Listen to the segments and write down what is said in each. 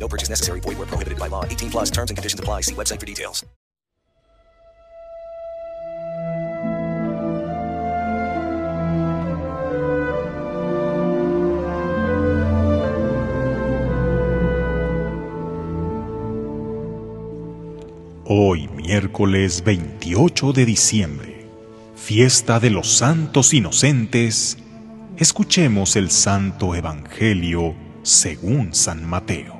No purchase necessary. Void where prohibited by law. 18 plus terms and conditions apply. See website for details. Hoy, miércoles 28 de diciembre, fiesta de los santos inocentes, escuchemos el Santo Evangelio según San Mateo.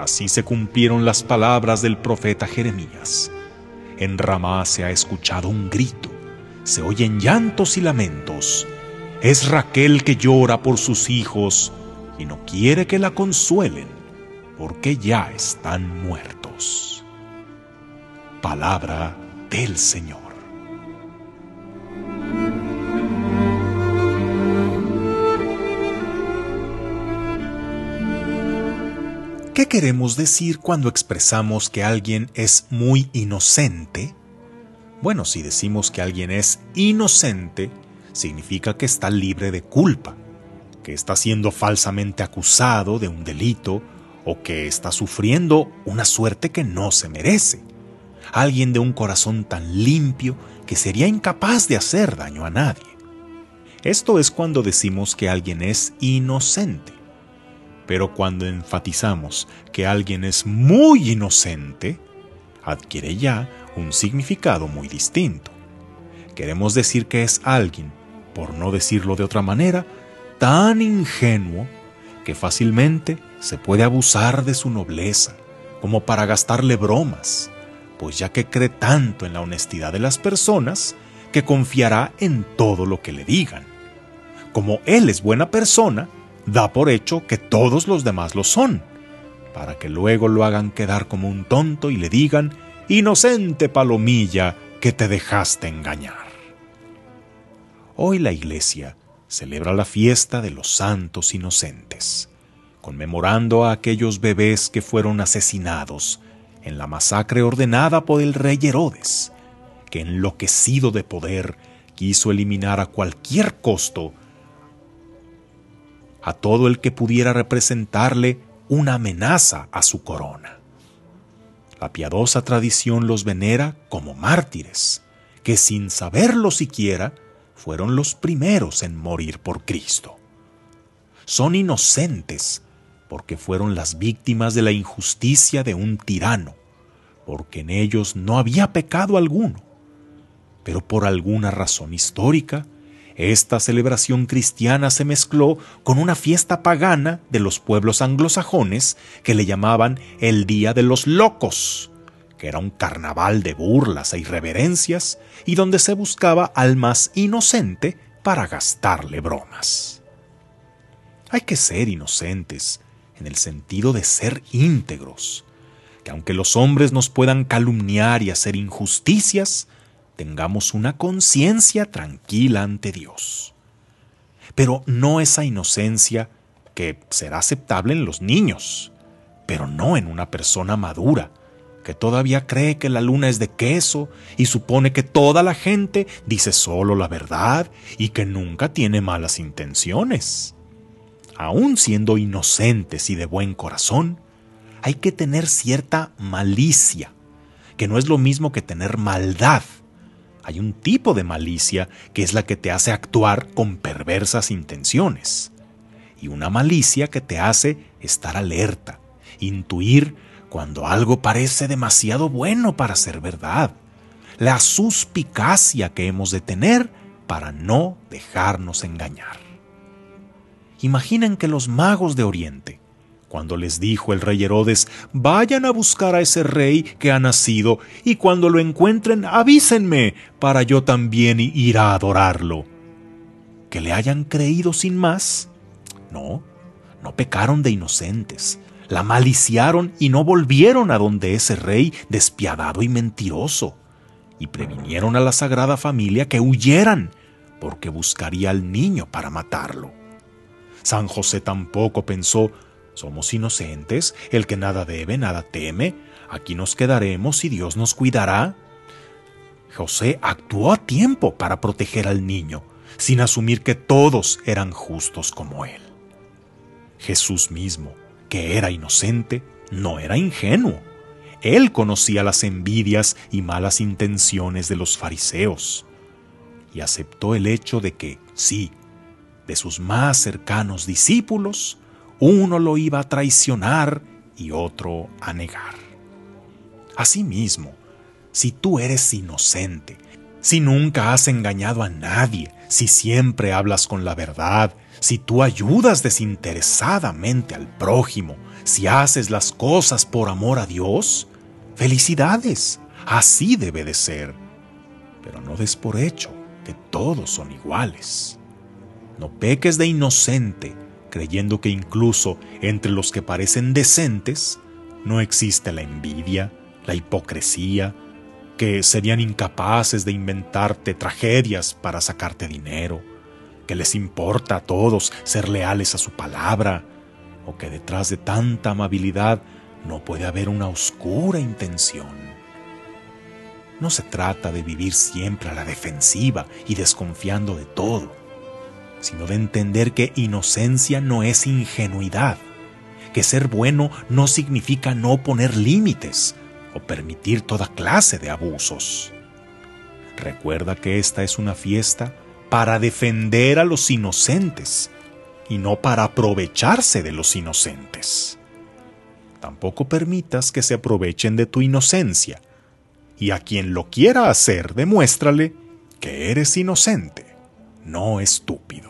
Así se cumplieron las palabras del profeta Jeremías. En Ramá se ha escuchado un grito, se oyen llantos y lamentos. Es Raquel que llora por sus hijos y no quiere que la consuelen, porque ya están muertos. Palabra del Señor. ¿Qué queremos decir cuando expresamos que alguien es muy inocente? Bueno, si decimos que alguien es inocente, significa que está libre de culpa, que está siendo falsamente acusado de un delito o que está sufriendo una suerte que no se merece alguien de un corazón tan limpio que sería incapaz de hacer daño a nadie. Esto es cuando decimos que alguien es inocente. Pero cuando enfatizamos que alguien es muy inocente, adquiere ya un significado muy distinto. Queremos decir que es alguien, por no decirlo de otra manera, tan ingenuo que fácilmente se puede abusar de su nobleza, como para gastarle bromas, pues ya que cree tanto en la honestidad de las personas, que confiará en todo lo que le digan. Como él es buena persona, da por hecho que todos los demás lo son, para que luego lo hagan quedar como un tonto y le digan, inocente palomilla, que te dejaste engañar. Hoy la Iglesia celebra la fiesta de los santos inocentes, conmemorando a aquellos bebés que fueron asesinados en la masacre ordenada por el rey Herodes, que enloquecido de poder quiso eliminar a cualquier costo a todo el que pudiera representarle una amenaza a su corona. La piadosa tradición los venera como mártires, que sin saberlo siquiera fueron los primeros en morir por Cristo. Son inocentes porque fueron las víctimas de la injusticia de un tirano, porque en ellos no había pecado alguno. Pero por alguna razón histórica, esta celebración cristiana se mezcló con una fiesta pagana de los pueblos anglosajones que le llamaban el Día de los Locos, que era un carnaval de burlas e irreverencias y donde se buscaba al más inocente para gastarle bromas. Hay que ser inocentes en el sentido de ser íntegros, que aunque los hombres nos puedan calumniar y hacer injusticias, tengamos una conciencia tranquila ante Dios. Pero no esa inocencia que será aceptable en los niños, pero no en una persona madura, que todavía cree que la luna es de queso y supone que toda la gente dice solo la verdad y que nunca tiene malas intenciones. Aún siendo inocentes y de buen corazón, hay que tener cierta malicia, que no es lo mismo que tener maldad. Hay un tipo de malicia que es la que te hace actuar con perversas intenciones y una malicia que te hace estar alerta, intuir cuando algo parece demasiado bueno para ser verdad, la suspicacia que hemos de tener para no dejarnos engañar. Imaginen que los magos de Oriente, cuando les dijo el rey Herodes, vayan a buscar a ese rey que ha nacido, y cuando lo encuentren, avísenme, para yo también ir a adorarlo. Que le hayan creído sin más. No, no pecaron de inocentes, la maliciaron y no volvieron a donde ese rey despiadado y mentiroso, y previnieron a la Sagrada Familia que huyeran, porque buscaría al niño para matarlo. San José tampoco pensó, somos inocentes, el que nada debe, nada teme, aquí nos quedaremos y Dios nos cuidará. José actuó a tiempo para proteger al niño, sin asumir que todos eran justos como él. Jesús mismo, que era inocente, no era ingenuo. Él conocía las envidias y malas intenciones de los fariseos y aceptó el hecho de que, sí, de sus más cercanos discípulos, uno lo iba a traicionar y otro a negar. Asimismo, si tú eres inocente, si nunca has engañado a nadie, si siempre hablas con la verdad, si tú ayudas desinteresadamente al prójimo, si haces las cosas por amor a Dios, felicidades, así debe de ser. Pero no des por hecho que todos son iguales. No peques de inocente, creyendo que incluso entre los que parecen decentes no existe la envidia, la hipocresía, que serían incapaces de inventarte tragedias para sacarte dinero, que les importa a todos ser leales a su palabra, o que detrás de tanta amabilidad no puede haber una oscura intención. No se trata de vivir siempre a la defensiva y desconfiando de todo, sino de entender que inocencia no es ingenuidad, que ser bueno no significa no poner límites o permitir toda clase de abusos. Recuerda que esta es una fiesta para defender a los inocentes y no para aprovecharse de los inocentes. Tampoco permitas que se aprovechen de tu inocencia, y a quien lo quiera hacer, demuéstrale que eres inocente, no estúpido.